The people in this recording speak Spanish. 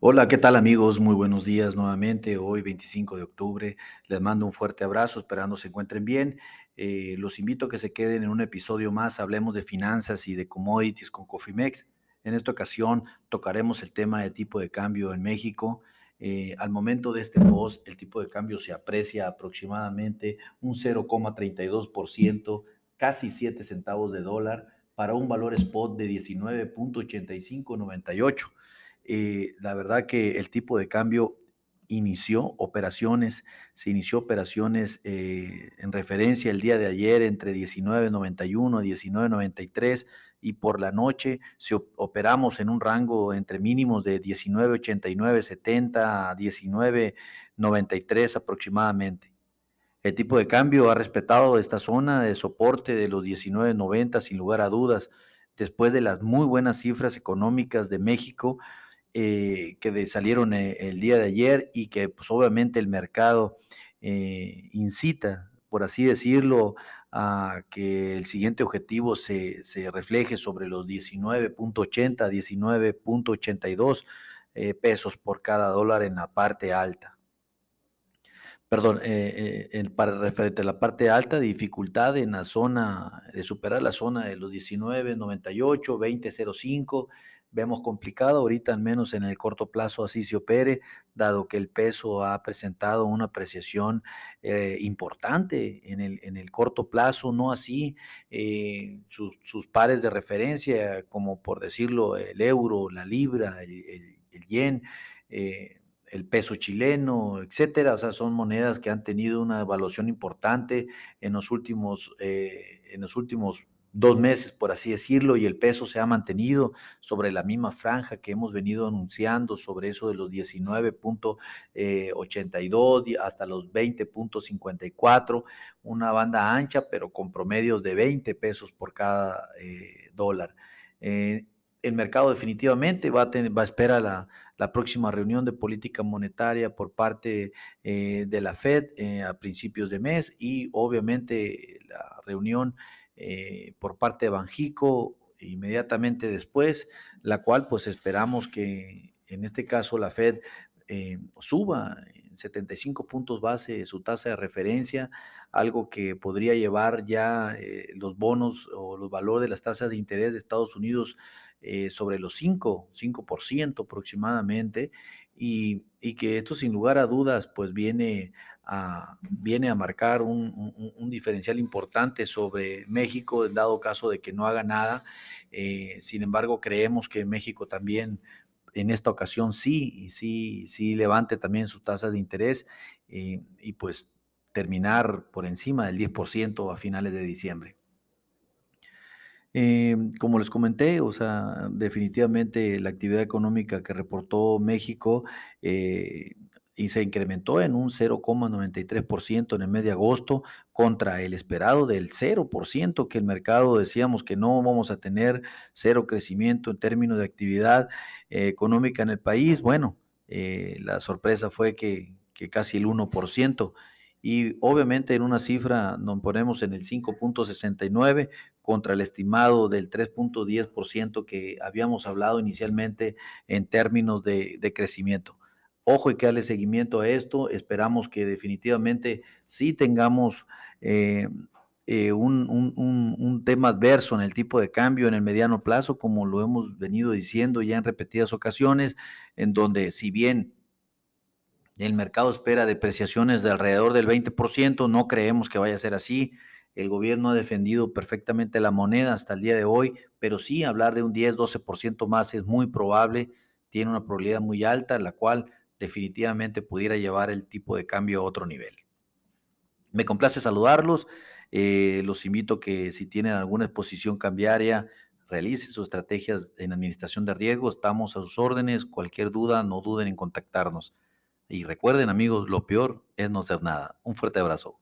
Hola, ¿qué tal amigos? Muy buenos días nuevamente. Hoy 25 de octubre les mando un fuerte abrazo, esperando se encuentren bien. Eh, los invito a que se queden en un episodio más. Hablemos de finanzas y de commodities con Cofimex. En esta ocasión tocaremos el tema de tipo de cambio en México. Eh, al momento de este post, el tipo de cambio se aprecia aproximadamente un 0,32%, casi 7 centavos de dólar, para un valor spot de 19.8598. Eh, la verdad que el tipo de cambio inició operaciones, se inició operaciones eh, en referencia el día de ayer entre 19.91 y 19.93 y por la noche se operamos en un rango entre mínimos de 19.89.70 a 19.93 aproximadamente. El tipo de cambio ha respetado esta zona de soporte de los 19.90 sin lugar a dudas, después de las muy buenas cifras económicas de México eh, que salieron eh, el día de ayer y que pues obviamente el mercado eh, incita, por así decirlo, a que el siguiente objetivo se, refleje sobre los 19.80, 19.82 pesos por cada dólar en la parte alta. Perdón, para referente a la parte alta, dificultad en la zona, de superar la zona de los 19.98, 20.05, vemos complicado ahorita, al menos en el corto plazo, así se opere, dado que el peso ha presentado una apreciación eh, importante en el, en el corto plazo, no así eh, sus, pares de referencia, como por decirlo, el euro, la libra, el, yen. el peso chileno, etcétera. O sea, son monedas que han tenido una evaluación importante en los últimos, eh, en los últimos dos meses, por así decirlo, y el peso se ha mantenido sobre la misma franja que hemos venido anunciando, sobre eso de los 19.82 eh, hasta los 20.54, una banda ancha, pero con promedios de 20 pesos por cada eh, dólar. Eh, el mercado definitivamente va a, tener, va a esperar la, la, próxima reunión de política monetaria por parte de la Fed a principios de mes y obviamente la reunión eh, por parte de Banjico inmediatamente después, la cual pues esperamos que en este caso la Fed eh, suba en 75 puntos base su tasa de referencia, algo que podría llevar ya eh, los bonos o los valores de las tasas de interés de Estados Unidos sobre los 5, 5% aproximadamente, y, que esto sin lugar a dudas pues viene a, viene a marcar un, diferencial importante sobre México, dado caso de que no haga nada. Eh, sin embargo, creemos que México también en esta ocasión sí, y sí, sí levante también sus tasas de interés eh, y pues terminar por encima del 10% a finales de diciembre. Eh, como les comenté, o sea, definitivamente la actividad económica que reportó México eh, y se incrementó en un 0,93% en el mes de agosto contra el esperado del 0% que el mercado decíamos que no vamos a tener cero crecimiento en términos de actividad eh, económica en el país. Bueno, la sorpresa fue que, que casi el 1% y obviamente en una cifra nos ponemos en el 5.69 contra el estimado del 3.10% que habíamos hablado inicialmente en términos de, crecimiento. Ojo y que darle seguimiento a esto. Esperamos que definitivamente sí tengamos eh, eh, un, tema adverso en el tipo de cambio en el mediano plazo, como lo hemos venido diciendo ya en repetidas ocasiones, en donde si bien el mercado espera depreciaciones de alrededor del 20%, no creemos que vaya a ser así. El gobierno ha defendido perfectamente la moneda hasta el día de hoy, pero sí hablar de un 10-12% más es muy probable, tiene una probabilidad muy alta, la cual definitivamente pudiera llevar el tipo de cambio a otro nivel. Me complace saludarlos, eh, los invito que si tienen alguna exposición cambiaria, realicen sus estrategias en administración de riesgo, estamos a sus órdenes, cualquier duda, no duden en contactarnos. Y recuerden amigos, lo peor es no hacer nada. Un fuerte abrazo.